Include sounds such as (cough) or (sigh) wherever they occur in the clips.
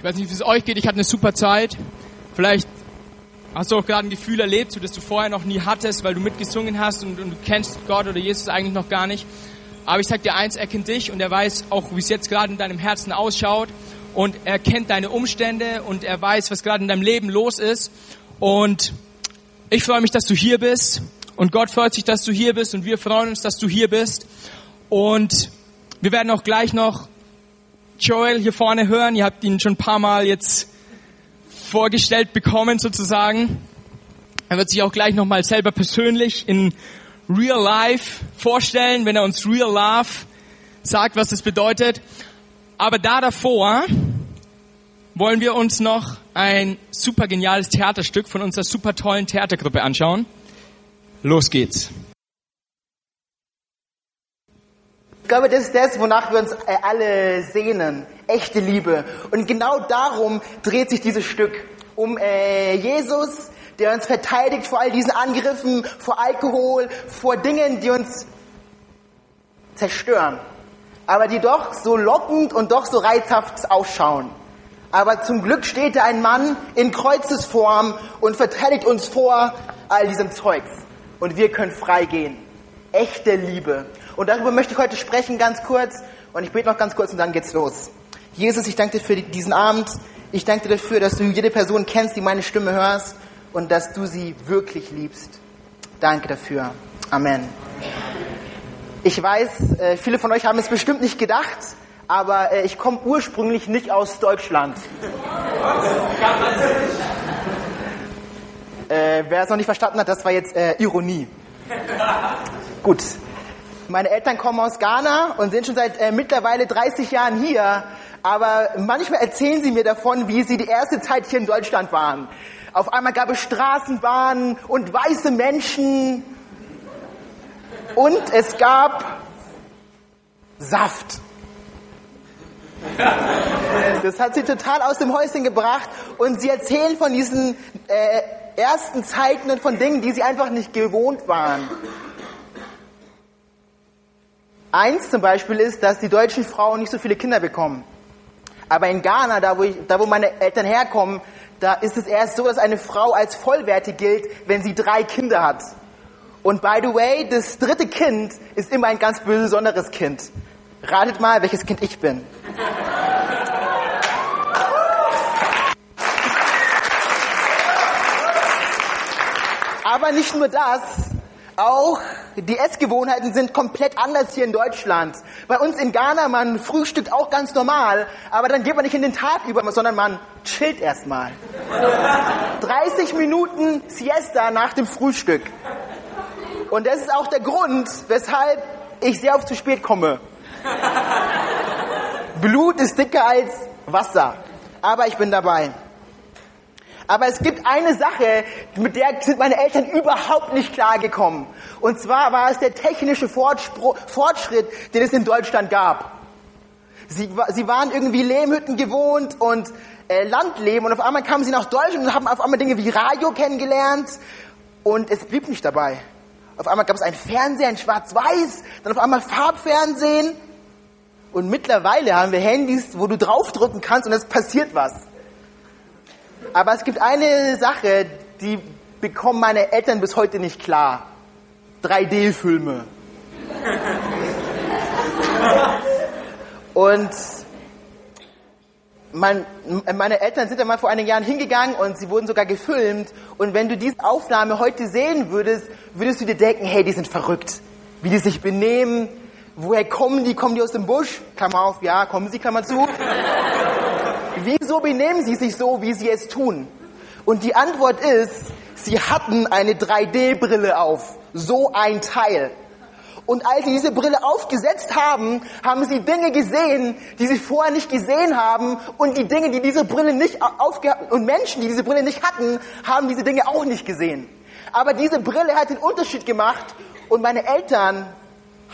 Ich weiß nicht, wie es euch geht. Ich hatte eine super Zeit. Vielleicht hast du auch gerade ein Gefühl erlebt, so das du vorher noch nie hattest, weil du mitgesungen hast und, und, du kennst Gott oder Jesus eigentlich noch gar nicht. Aber ich sag dir eins, er kennt dich und er weiß auch, wie es jetzt gerade in deinem Herzen ausschaut und er kennt deine Umstände und er weiß, was gerade in deinem Leben los ist. Und ich freue mich, dass du hier bist und Gott freut sich, dass du hier bist und wir freuen uns, dass du hier bist. Und wir werden auch gleich noch Joel hier vorne hören. Ihr habt ihn schon ein paar Mal jetzt vorgestellt bekommen sozusagen. Er wird sich auch gleich nochmal selber persönlich in Real Life vorstellen, wenn er uns Real Love sagt, was das bedeutet. Aber da davor wollen wir uns noch ein super geniales Theaterstück von unserer super tollen Theatergruppe anschauen. Los geht's. Glaube, das ist das, wonach wir uns äh, alle sehnen. Echte Liebe. Und genau darum dreht sich dieses Stück. Um äh, Jesus, der uns verteidigt vor all diesen Angriffen, vor Alkohol, vor Dingen, die uns zerstören. Aber die doch so lockend und doch so reizhaft ausschauen. Aber zum Glück steht da ein Mann in Kreuzesform und verteidigt uns vor all diesem Zeugs. Und wir können frei gehen. Echte Liebe. Und darüber möchte ich heute sprechen, ganz kurz. Und ich bete noch ganz kurz und dann geht's los. Jesus, ich danke dir für diesen Abend. Ich danke dir dafür, dass du jede Person kennst, die meine Stimme hörst und dass du sie wirklich liebst. Danke dafür. Amen. Ich weiß, äh, viele von euch haben es bestimmt nicht gedacht, aber äh, ich komme ursprünglich nicht aus Deutschland. Äh, wer es noch nicht verstanden hat, das war jetzt äh, Ironie. Gut, meine Eltern kommen aus Ghana und sind schon seit äh, mittlerweile 30 Jahren hier. Aber manchmal erzählen sie mir davon, wie sie die erste Zeit hier in Deutschland waren. Auf einmal gab es Straßenbahnen und weiße Menschen. Und es gab Saft. Das hat sie total aus dem Häuschen gebracht. Und sie erzählen von diesen äh, ersten Zeiten und von Dingen, die sie einfach nicht gewohnt waren. Eins zum Beispiel ist, dass die deutschen Frauen nicht so viele Kinder bekommen. Aber in Ghana, da wo, ich, da wo meine Eltern herkommen, da ist es erst so, dass eine Frau als vollwertig gilt, wenn sie drei Kinder hat. Und by the way, das dritte Kind ist immer ein ganz besonderes Kind. Ratet mal, welches Kind ich bin. Aber nicht nur das, auch die Essgewohnheiten sind komplett anders hier in Deutschland. Bei uns in Ghana, man frühstückt auch ganz normal, aber dann geht man nicht in den Tag über, sondern man chillt erstmal. 30 Minuten Siesta nach dem Frühstück. Und das ist auch der Grund, weshalb ich sehr oft zu spät komme. Blut ist dicker als Wasser. Aber ich bin dabei. Aber es gibt eine Sache, mit der sind meine Eltern überhaupt nicht klargekommen. Und zwar war es der technische Fortschritt, den es in Deutschland gab. Sie, sie waren irgendwie Lehmhütten gewohnt und äh, Landleben und auf einmal kamen sie nach Deutschland und haben auf einmal Dinge wie Radio kennengelernt und es blieb nicht dabei. Auf einmal gab es einen Fernseher in Schwarz-Weiß, dann auf einmal Farbfernsehen und mittlerweile haben wir Handys, wo du draufdrücken kannst und es passiert was. Aber es gibt eine Sache, die bekommen meine Eltern bis heute nicht klar. 3D-Filme. (laughs) Und mein, meine Eltern sind da mal vor einigen Jahren hingegangen und sie wurden sogar gefilmt. Und wenn du diese Aufnahme heute sehen würdest, würdest du dir denken, hey, die sind verrückt. Wie die sich benehmen. Woher kommen die? Kommen die aus dem Busch? Klammer auf, ja, kommen sie, Klammer zu. Wieso benehmen sie sich so, wie sie es tun? Und die Antwort ist, sie hatten eine 3D-Brille auf. So ein Teil. Und als sie diese Brille aufgesetzt haben, haben sie Dinge gesehen, die sie vorher nicht gesehen haben. Und die Dinge, die diese Brille nicht aufgehabt, und Menschen, die diese Brille nicht hatten, haben diese Dinge auch nicht gesehen. Aber diese Brille hat den Unterschied gemacht. Und meine Eltern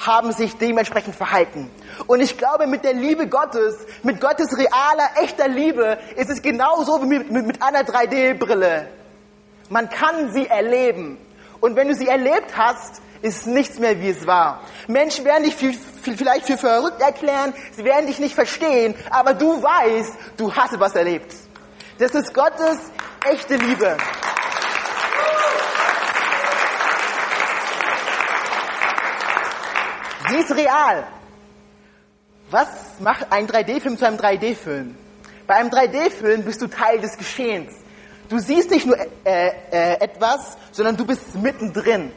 haben sich dementsprechend verhalten. Und ich glaube, mit der Liebe Gottes, mit Gottes realer, echter Liebe, ist es genauso wie mit, mit, mit einer 3D-Brille. Man kann sie erleben. Und wenn du sie erlebt hast, ist nichts mehr, wie es war. Menschen werden dich viel, viel, vielleicht für verrückt erklären, sie werden dich nicht verstehen, aber du weißt, du hast etwas erlebt. Das ist Gottes echte Liebe. Sie ist real. Was macht ein 3D-Film zu einem 3D-Film? Bei einem 3D-Film bist du Teil des Geschehens. Du siehst nicht nur äh, äh, etwas, sondern du bist mittendrin.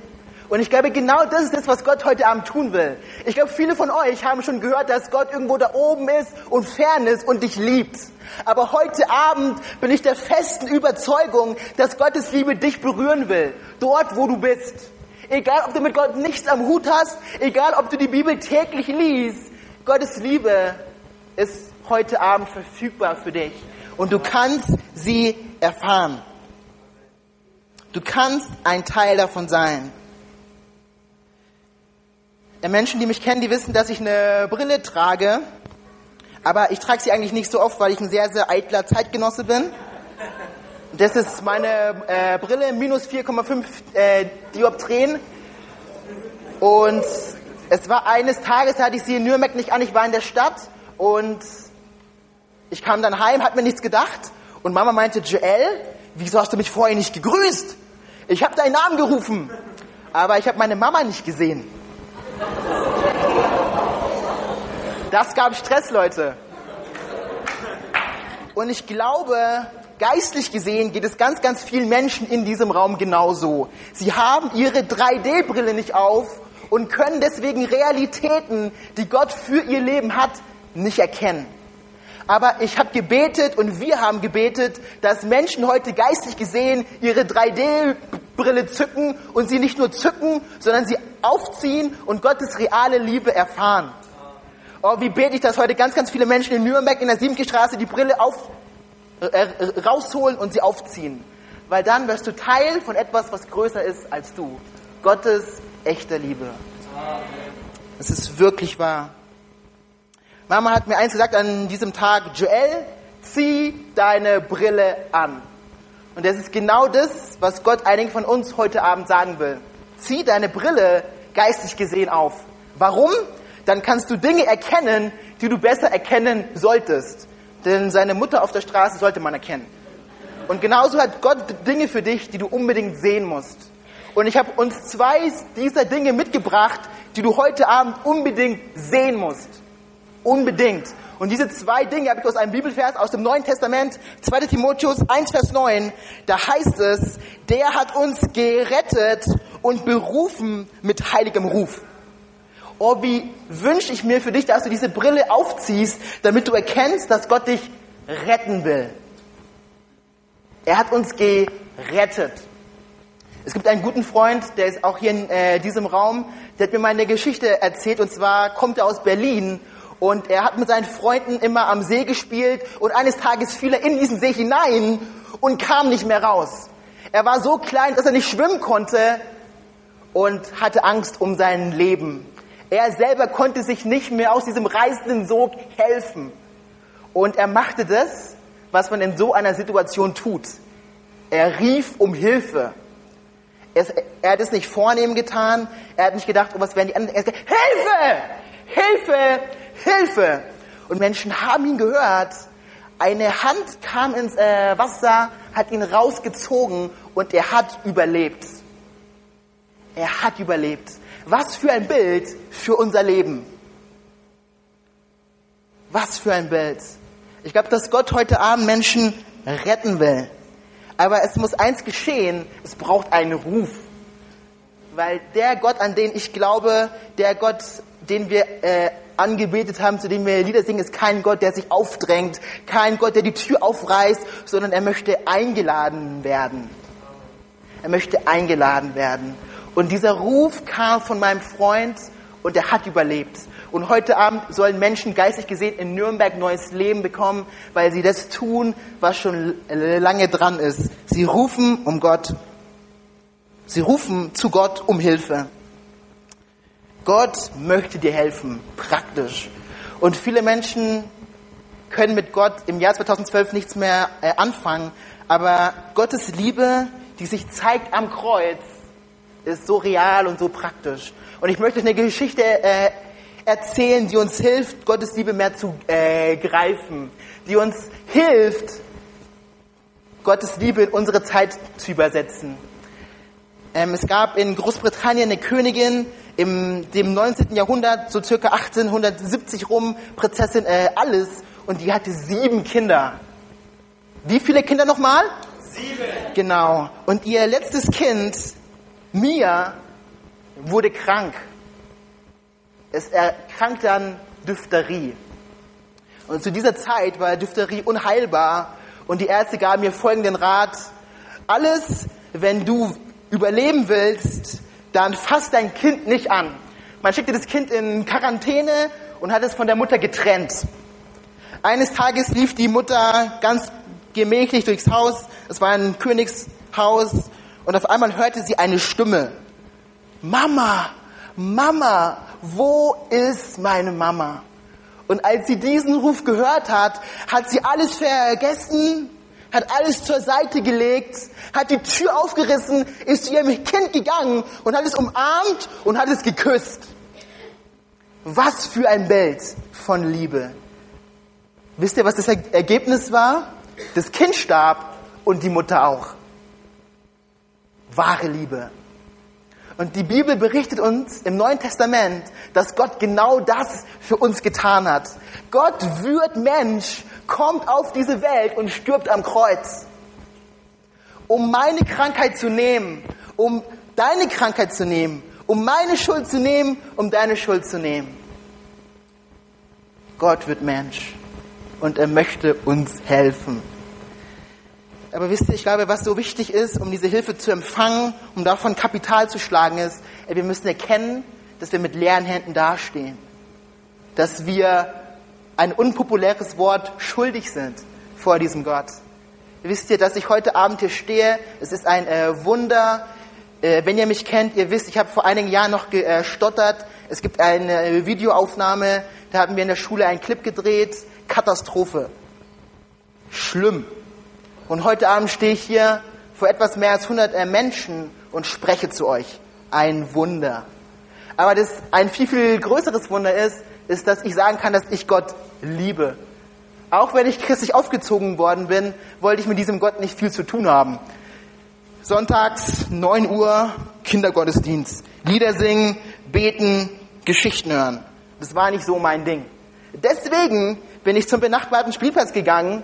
Und ich glaube, genau das ist das, was Gott heute Abend tun will. Ich glaube, viele von euch haben schon gehört, dass Gott irgendwo da oben ist und fern ist und dich liebt. Aber heute Abend bin ich der festen Überzeugung, dass Gottes Liebe dich berühren will. Dort, wo du bist. Egal, ob du mit Gott nichts am Hut hast, egal, ob du die Bibel täglich liest, Gottes Liebe ist heute Abend verfügbar für dich. Und du kannst sie erfahren. Du kannst ein Teil davon sein. Der Menschen, die mich kennen, die wissen, dass ich eine Brille trage. Aber ich trage sie eigentlich nicht so oft, weil ich ein sehr, sehr eitler Zeitgenosse bin. Das ist meine äh, Brille, minus 4,5 äh, Dioptrien. Und es war eines Tages, da hatte ich sie in Nürnberg nicht an, ich war in der Stadt und ich kam dann heim, hat mir nichts gedacht und Mama meinte, Joel, wieso hast du mich vorher nicht gegrüßt? Ich habe deinen Namen gerufen, aber ich habe meine Mama nicht gesehen. Das gab Stress, Leute. Und ich glaube, geistlich gesehen geht es ganz, ganz vielen Menschen in diesem Raum genauso. Sie haben ihre 3D-Brille nicht auf und können deswegen Realitäten, die Gott für ihr Leben hat, nicht erkennen. Aber ich habe gebetet und wir haben gebetet, dass Menschen heute geistlich gesehen ihre 3D-Brille zücken und sie nicht nur zücken, sondern sie aufziehen und Gottes reale Liebe erfahren. Oh, wie bete ich, dass heute ganz, ganz viele Menschen in Nürnberg in der Siebke Straße die Brille auf, rausholen und sie aufziehen. Weil dann wirst du Teil von etwas, was größer ist als du. Gottes echte Liebe. Es ist wirklich wahr. Mama hat mir eins gesagt an diesem Tag, Joel, zieh deine Brille an. Und das ist genau das, was Gott einigen von uns heute Abend sagen will. Zieh deine Brille geistig gesehen auf. Warum? dann kannst du Dinge erkennen, die du besser erkennen solltest. Denn seine Mutter auf der Straße sollte man erkennen. Und genauso hat Gott Dinge für dich, die du unbedingt sehen musst. Und ich habe uns zwei dieser Dinge mitgebracht, die du heute Abend unbedingt sehen musst. Unbedingt. Und diese zwei Dinge habe ich aus einem Bibelvers aus dem Neuen Testament, 2 Timotheus 1, Vers 9. Da heißt es, der hat uns gerettet und berufen mit heiligem Ruf oh, wie wünsche ich mir für dich, dass du diese Brille aufziehst, damit du erkennst, dass Gott dich retten will. Er hat uns gerettet. Es gibt einen guten Freund, der ist auch hier in äh, diesem Raum, der hat mir mal eine Geschichte erzählt und zwar kommt er aus Berlin und er hat mit seinen Freunden immer am See gespielt und eines Tages fiel er in diesen See hinein und kam nicht mehr raus. Er war so klein, dass er nicht schwimmen konnte und hatte Angst um sein Leben. Er selber konnte sich nicht mehr aus diesem reißenden Sog helfen. Und er machte das, was man in so einer Situation tut. Er rief um Hilfe. Er, er hat es nicht vornehm getan. Er hat nicht gedacht, oh, was werden die anderen. Er hat gesagt, Hilfe! Hilfe! Hilfe! Und Menschen haben ihn gehört. Eine Hand kam ins äh, Wasser, hat ihn rausgezogen und er hat überlebt. Er hat überlebt. Was für ein Bild für unser Leben. Was für ein Bild. Ich glaube, dass Gott heute Abend Menschen retten will. Aber es muss eins geschehen, es braucht einen Ruf. Weil der Gott, an den ich glaube, der Gott, den wir äh, angebetet haben, zu dem wir Lieder singen, ist kein Gott, der sich aufdrängt, kein Gott, der die Tür aufreißt, sondern er möchte eingeladen werden. Er möchte eingeladen werden. Und dieser Ruf kam von meinem Freund und er hat überlebt. Und heute Abend sollen Menschen geistig gesehen in Nürnberg neues Leben bekommen, weil sie das tun, was schon lange dran ist. Sie rufen um Gott. Sie rufen zu Gott um Hilfe. Gott möchte dir helfen, praktisch. Und viele Menschen können mit Gott im Jahr 2012 nichts mehr äh, anfangen, aber Gottes Liebe, die sich zeigt am Kreuz, ist so real und so praktisch. Und ich möchte eine Geschichte äh, erzählen, die uns hilft, Gottes Liebe mehr zu äh, greifen, die uns hilft, Gottes Liebe in unsere Zeit zu übersetzen. Ähm, es gab in Großbritannien eine Königin im dem 19. Jahrhundert, so circa 1870 rum, Prinzessin äh, Alice, und die hatte sieben Kinder. Wie viele Kinder nochmal? Sieben. Genau. Und ihr letztes Kind, Mia, wurde krank. Es erkrankte an Diphtherie. Und zu dieser Zeit war Diphtherie unheilbar und die Ärzte gaben mir folgenden Rat. Alles, wenn du überleben willst, dann fass dein Kind nicht an. Man schickte das Kind in Quarantäne und hat es von der Mutter getrennt. Eines Tages lief die Mutter ganz gemächlich durchs Haus. Es war ein Königshaus und auf einmal hörte sie eine Stimme. Mama, Mama, wo ist meine Mama? Und als sie diesen Ruf gehört hat, hat sie alles vergessen, hat alles zur Seite gelegt, hat die Tür aufgerissen, ist zu ihrem Kind gegangen und hat es umarmt und hat es geküsst. Was für ein Bild von Liebe. Wisst ihr, was das Ergebnis war? Das Kind starb und die Mutter auch. Wahre Liebe. Und die Bibel berichtet uns im Neuen Testament, dass Gott genau das für uns getan hat. Gott wird Mensch, kommt auf diese Welt und stirbt am Kreuz. Um meine Krankheit zu nehmen, um deine Krankheit zu nehmen, um meine Schuld zu nehmen, um deine Schuld zu nehmen. Gott wird Mensch und er möchte uns helfen. Aber wisst ihr, ich glaube, was so wichtig ist, um diese Hilfe zu empfangen, um davon Kapital zu schlagen, ist, wir müssen erkennen, dass wir mit leeren Händen dastehen. Dass wir ein unpopuläres Wort schuldig sind vor diesem Gott. Wisst ihr, dass ich heute Abend hier stehe? Es ist ein äh, Wunder. Äh, wenn ihr mich kennt, ihr wisst, ich habe vor einigen Jahren noch gestottert. Es gibt eine Videoaufnahme, da hatten wir in der Schule einen Clip gedreht. Katastrophe. Schlimm. Und heute Abend stehe ich hier vor etwas mehr als 100 äh, Menschen und spreche zu euch. Ein Wunder. Aber das ein viel, viel größeres Wunder ist, ist, dass ich sagen kann, dass ich Gott liebe. Auch wenn ich christlich aufgezogen worden bin, wollte ich mit diesem Gott nicht viel zu tun haben. Sonntags, 9 Uhr, Kindergottesdienst. Lieder singen, beten, Geschichten hören. Das war nicht so mein Ding. Deswegen bin ich zum benachbarten Spielplatz gegangen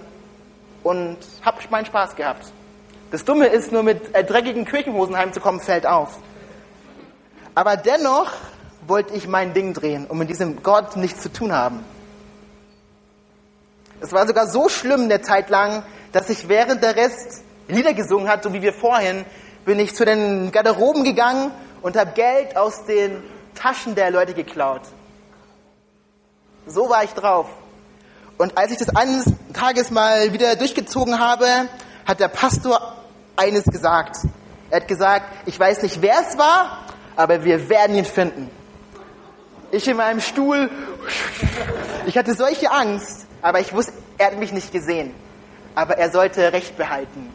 und habe meinen Spaß gehabt. Das Dumme ist, nur mit äh, dreckigen Kirchenhosen heimzukommen, fällt auf. Aber dennoch wollte ich mein Ding drehen und mit diesem Gott nichts zu tun haben. Es war sogar so schlimm eine Zeit lang, dass ich während der Rest Lieder gesungen hat, so wie wir vorhin, bin ich zu den Garderoben gegangen und habe Geld aus den Taschen der Leute geklaut. So war ich drauf. Und als ich das eines Tages mal wieder durchgezogen habe, hat der Pastor eines gesagt. Er hat gesagt, ich weiß nicht, wer es war, aber wir werden ihn finden. Ich in meinem Stuhl, ich hatte solche Angst, aber ich wusste, er hat mich nicht gesehen. Aber er sollte Recht behalten.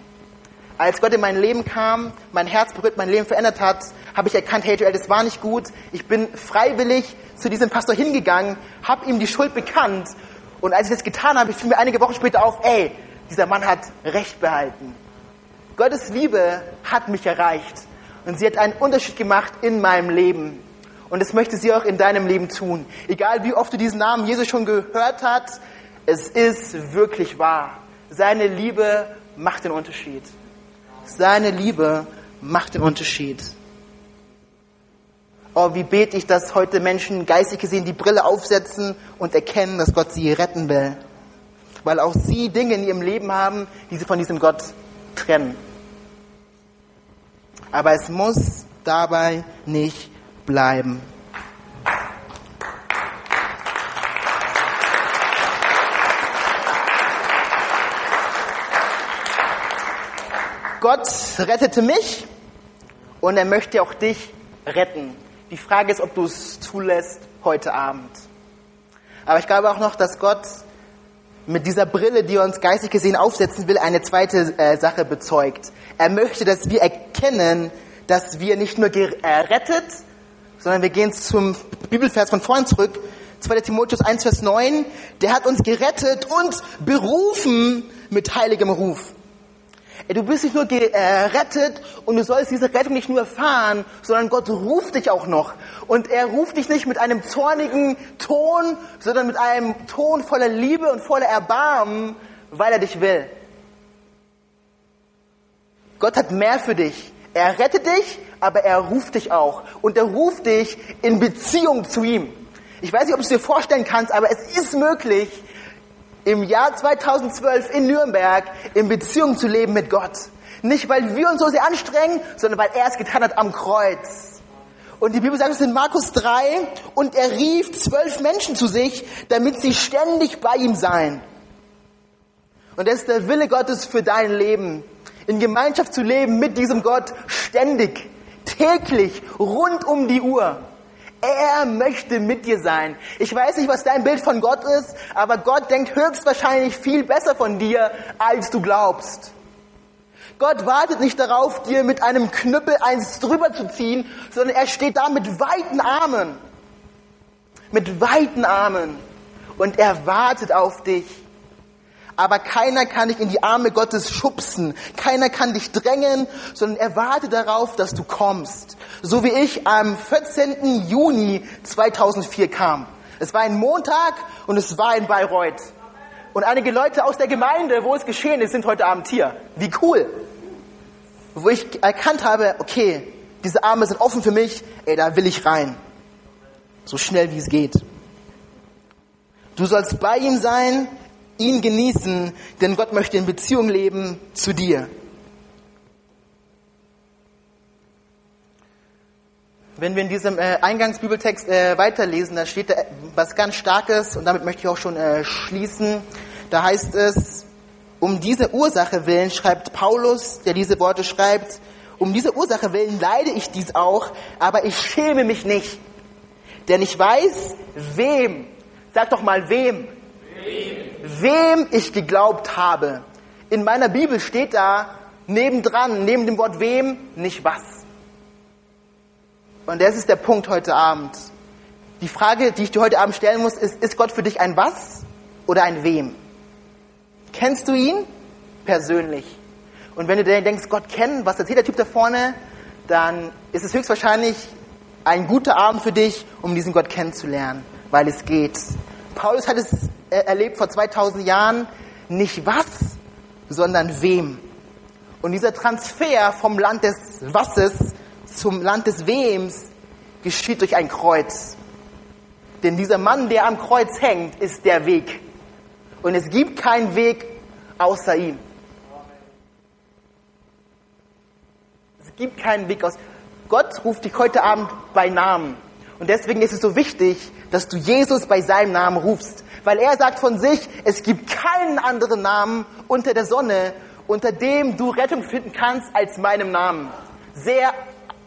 Als Gott in mein Leben kam, mein Herz berührt, mein Leben verändert hat, habe ich erkannt, hey Joel, das war nicht gut. Ich bin freiwillig zu diesem Pastor hingegangen, habe ihm die Schuld bekannt und als ich das getan habe, fiel mir einige Wochen später auf, ey, dieser Mann hat Recht behalten. Gottes Liebe hat mich erreicht. Und sie hat einen Unterschied gemacht in meinem Leben. Und das möchte sie auch in deinem Leben tun. Egal wie oft du diesen Namen Jesus schon gehört hast, es ist wirklich wahr. Seine Liebe macht den Unterschied. Seine Liebe macht den Unterschied. Oh, wie bete ich, dass heute Menschen geistig gesehen die Brille aufsetzen und erkennen, dass Gott sie retten will. Weil auch sie Dinge in ihrem Leben haben, die sie von diesem Gott trennen. Aber es muss dabei nicht bleiben. Gott rettete mich und er möchte auch dich retten. Die Frage ist, ob du es zulässt heute Abend. Aber ich glaube auch noch, dass Gott mit dieser Brille, die er uns geistig gesehen aufsetzen will, eine zweite äh, Sache bezeugt. Er möchte, dass wir erkennen, dass wir nicht nur gerettet, sondern wir gehen zum Bibelvers von vorn zurück, 2. Timotheus 1, Vers 9, der hat uns gerettet und berufen mit heiligem Ruf. Du bist nicht nur gerettet und du sollst diese Rettung nicht nur erfahren, sondern Gott ruft dich auch noch. Und er ruft dich nicht mit einem zornigen Ton, sondern mit einem Ton voller Liebe und voller Erbarmen, weil er dich will. Gott hat mehr für dich. Er rettet dich, aber er ruft dich auch. Und er ruft dich in Beziehung zu ihm. Ich weiß nicht, ob du es dir vorstellen kannst, aber es ist möglich, im Jahr 2012 in Nürnberg in Beziehung zu leben mit Gott. Nicht, weil wir uns so sehr anstrengen, sondern weil er es getan hat am Kreuz. Und die Bibel sagt es in Markus 3, und er rief zwölf Menschen zu sich, damit sie ständig bei ihm seien. Und das ist der Wille Gottes für dein Leben. In Gemeinschaft zu leben mit diesem Gott ständig, täglich, rund um die Uhr. Er möchte mit dir sein. Ich weiß nicht, was dein Bild von Gott ist, aber Gott denkt höchstwahrscheinlich viel besser von dir, als du glaubst. Gott wartet nicht darauf, dir mit einem Knüppel eins drüber zu ziehen, sondern er steht da mit weiten Armen. Mit weiten Armen. Und er wartet auf dich aber keiner kann dich in die Arme Gottes schubsen. Keiner kann dich drängen, sondern er wartet darauf, dass du kommst. So wie ich am 14. Juni 2004 kam. Es war ein Montag und es war in Bayreuth. Und einige Leute aus der Gemeinde, wo es geschehen ist, sind heute Abend hier. Wie cool. Wo ich erkannt habe, okay, diese Arme sind offen für mich, ey, da will ich rein. So schnell wie es geht. Du sollst bei ihm sein, ihn genießen, denn Gott möchte in Beziehung leben zu dir. Wenn wir in diesem äh, Eingangsbibeltext äh, weiterlesen, da steht da was ganz Starkes und damit möchte ich auch schon äh, schließen. Da heißt es, um diese Ursache willen, schreibt Paulus, der diese Worte schreibt, um diese Ursache willen leide ich dies auch, aber ich schäme mich nicht. Denn ich weiß, wem, sag doch mal wem, wem ich geglaubt habe. In meiner Bibel steht da nebendran, neben dem Wort wem, nicht was. Und das ist der Punkt heute Abend. Die Frage, die ich dir heute Abend stellen muss, ist, ist Gott für dich ein was oder ein wem? Kennst du ihn persönlich? Und wenn du denkst, Gott kennen, was erzählt der Typ da vorne, dann ist es höchstwahrscheinlich ein guter Abend für dich, um diesen Gott kennenzulernen, weil es geht. Paulus hat es erlebt vor 2000 Jahren, nicht was, sondern wem. Und dieser Transfer vom Land des Wasses zum Land des Wems geschieht durch ein Kreuz. Denn dieser Mann, der am Kreuz hängt, ist der Weg. Und es gibt keinen Weg außer ihm. Es gibt keinen Weg aus. Gott ruft dich heute Abend bei Namen. Und deswegen ist es so wichtig, dass du Jesus bei seinem Namen rufst. Weil er sagt von sich, es gibt keinen anderen Namen unter der Sonne, unter dem du Rettung finden kannst als meinem Namen. Sehr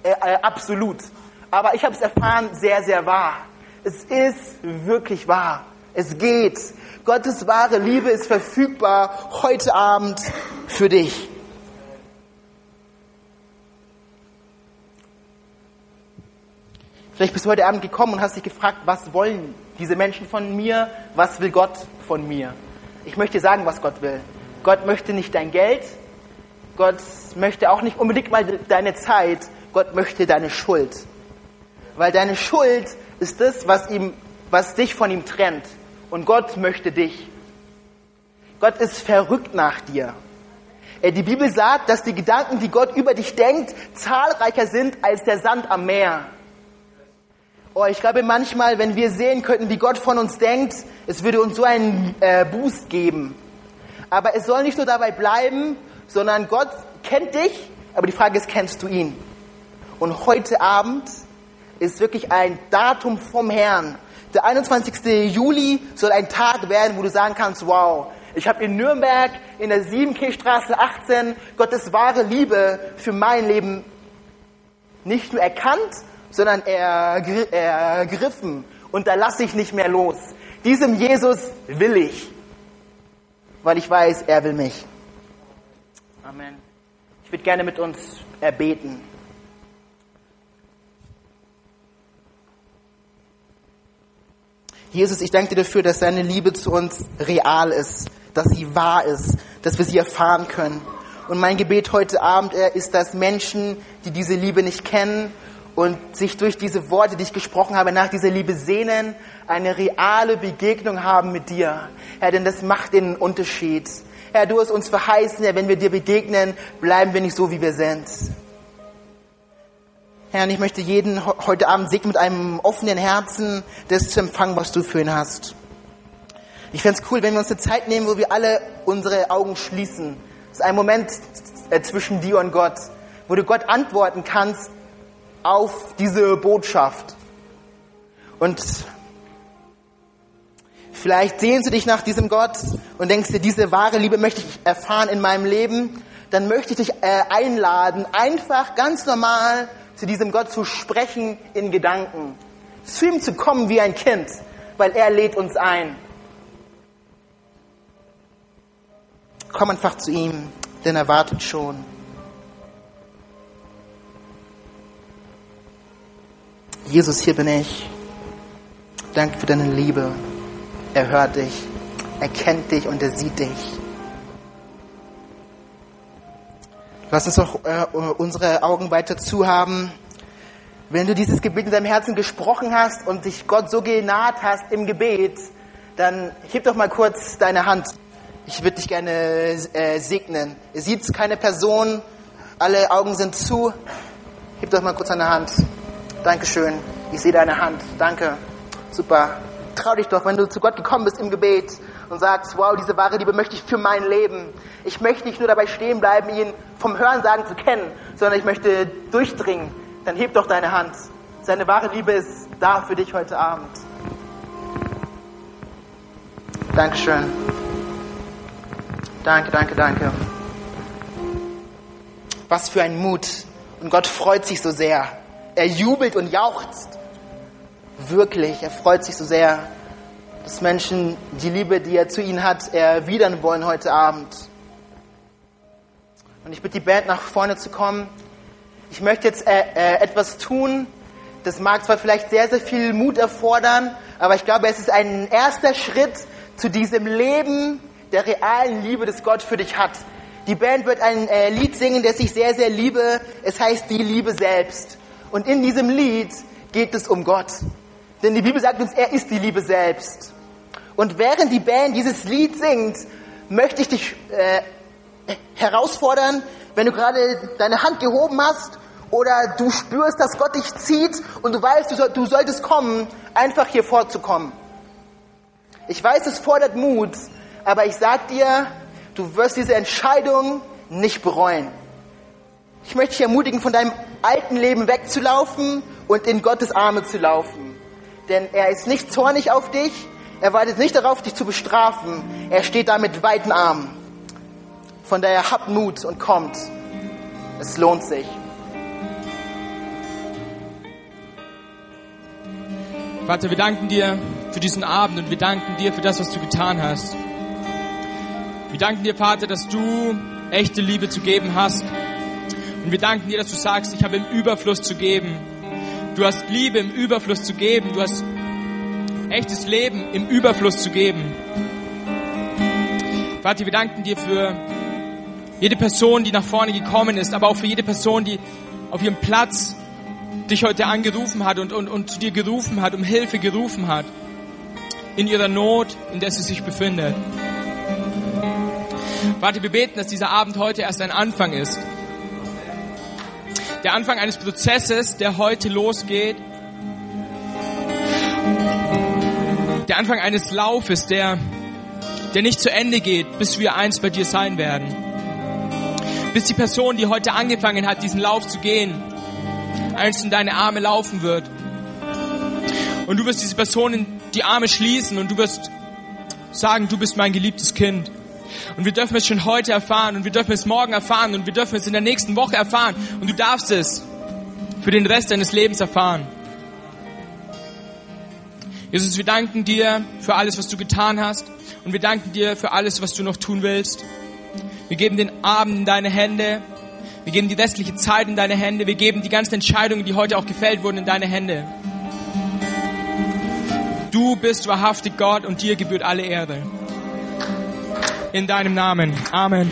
äh, äh, absolut. Aber ich habe es erfahren, sehr, sehr wahr. Es ist wirklich wahr. Es geht. Gottes wahre Liebe ist verfügbar heute Abend für dich. Vielleicht bist du heute Abend gekommen und hast dich gefragt, was wollen diese Menschen von mir? Was will Gott von mir? Ich möchte sagen, was Gott will. Gott möchte nicht dein Geld. Gott möchte auch nicht unbedingt mal deine Zeit. Gott möchte deine Schuld. Weil deine Schuld ist das, was ihm, was dich von ihm trennt. Und Gott möchte dich. Gott ist verrückt nach dir. Äh, die Bibel sagt, dass die Gedanken, die Gott über dich denkt, zahlreicher sind als der Sand am Meer. Oh, ich glaube manchmal, wenn wir sehen könnten, wie Gott von uns denkt, es würde uns so einen äh, Boost geben. Aber es soll nicht nur dabei bleiben, sondern Gott kennt dich, aber die Frage ist, kennst du ihn? Und heute Abend ist wirklich ein Datum vom Herrn. Der 21. Juli soll ein Tag werden, wo du sagen kannst, wow, ich habe in Nürnberg in der Siebenkirchstraße 18 Gottes wahre Liebe für mein Leben nicht nur erkannt, sondern ergriffen. Und da lasse ich nicht mehr los. Diesem Jesus will ich, weil ich weiß, er will mich. Amen. Ich würde gerne mit uns erbeten. Jesus, ich danke dir dafür, dass deine Liebe zu uns real ist, dass sie wahr ist, dass wir sie erfahren können. Und mein Gebet heute Abend ist, dass Menschen, die diese Liebe nicht kennen und sich durch diese Worte, die ich gesprochen habe, nach dieser Liebe sehnen, eine reale Begegnung haben mit dir. Herr, denn das macht den Unterschied. Herr, du hast uns verheißen, Herr, wenn wir dir begegnen, bleiben wir nicht so, wie wir sind. Herr, und ich möchte jeden heute Abend segnen mit einem offenen Herzen, das zu empfangen, was du für ihn hast. Ich fände es cool, wenn wir uns eine Zeit nehmen, wo wir alle unsere Augen schließen. Das ist ein Moment äh, zwischen dir und Gott, wo du Gott antworten kannst auf diese Botschaft. Und vielleicht sehnst du dich nach diesem Gott und denkst dir, diese wahre Liebe möchte ich erfahren in meinem Leben. Dann möchte ich dich äh, einladen, einfach ganz normal zu diesem Gott zu sprechen in Gedanken. Zu ihm zu kommen wie ein Kind, weil er lädt uns ein. Komm einfach zu ihm, denn er wartet schon. Jesus, hier bin ich. Danke für deine Liebe. Er hört dich, er kennt dich und er sieht dich. Lass uns doch äh, unsere Augen weiter zu haben. Wenn du dieses Gebet in deinem Herzen gesprochen hast und dich Gott so genaht hast im Gebet, dann heb doch mal kurz deine Hand. Ich würde dich gerne äh, segnen. Ihr seht keine Person, alle Augen sind zu. Heb doch mal kurz deine Hand. Dankeschön. Ich sehe deine Hand. Danke. Super. Trau dich doch, wenn du zu Gott gekommen bist im Gebet und sagst, wow, diese wahre Liebe möchte ich für mein Leben. Ich möchte nicht nur dabei stehen bleiben, ihn vom Hörensagen zu kennen, sondern ich möchte durchdringen. Dann heb doch deine Hand. Seine wahre Liebe ist da für dich heute Abend. Dankeschön. Danke, danke, danke. Was für ein Mut. Und Gott freut sich so sehr. Er jubelt und jauchzt. Wirklich, er freut sich so sehr dass Menschen die Liebe, die er zu ihnen hat, erwidern wollen heute Abend. Und ich bitte die Band nach vorne zu kommen. Ich möchte jetzt äh, äh, etwas tun, das mag zwar vielleicht sehr, sehr viel Mut erfordern, aber ich glaube, es ist ein erster Schritt zu diesem Leben der realen Liebe, das Gott für dich hat. Die Band wird ein äh, Lied singen, das ich sehr, sehr liebe. Es heißt die Liebe selbst. Und in diesem Lied geht es um Gott. Denn die Bibel sagt uns, er ist die Liebe selbst. Und während die Band dieses Lied singt, möchte ich dich äh, herausfordern, wenn du gerade deine Hand gehoben hast oder du spürst, dass Gott dich zieht und du weißt, du, soll, du solltest kommen, einfach hier vorzukommen. Ich weiß, es fordert Mut, aber ich sag dir, du wirst diese Entscheidung nicht bereuen. Ich möchte dich ermutigen, von deinem alten Leben wegzulaufen und in Gottes Arme zu laufen. Denn er ist nicht zornig auf dich, er wartet nicht darauf, dich zu bestrafen. Er steht da mit weiten Armen. Von daher habt Mut und kommt. Es lohnt sich. Vater, wir danken dir für diesen Abend und wir danken dir für das, was du getan hast. Wir danken dir, Vater, dass du echte Liebe zu geben hast. Und wir danken dir, dass du sagst, ich habe im Überfluss zu geben. Du hast Liebe im Überfluss zu geben. Du hast echtes Leben im Überfluss zu geben. Vater, wir danken dir für jede Person, die nach vorne gekommen ist, aber auch für jede Person, die auf ihrem Platz dich heute angerufen hat und, und, und zu dir gerufen hat, um Hilfe gerufen hat. In ihrer Not, in der sie sich befindet. Vater, wir beten, dass dieser Abend heute erst ein Anfang ist der Anfang eines Prozesses, der heute losgeht. Der Anfang eines Laufes, der, der nicht zu Ende geht, bis wir eins bei dir sein werden. Bis die Person, die heute angefangen hat, diesen Lauf zu gehen, eins in deine Arme laufen wird. Und du wirst diese Person in die Arme schließen und du wirst sagen, du bist mein geliebtes Kind. Und wir dürfen es schon heute erfahren und wir dürfen es morgen erfahren und wir dürfen es in der nächsten Woche erfahren. Und du darfst es für den Rest deines Lebens erfahren. Jesus, wir danken dir für alles, was du getan hast. Und wir danken dir für alles, was du noch tun willst. Wir geben den Abend in deine Hände. Wir geben die restliche Zeit in deine Hände. Wir geben die ganzen Entscheidungen, die heute auch gefällt wurden, in deine Hände. Du bist wahrhaftig Gott und dir gebührt alle Ehre. In deinem Namen. Amen.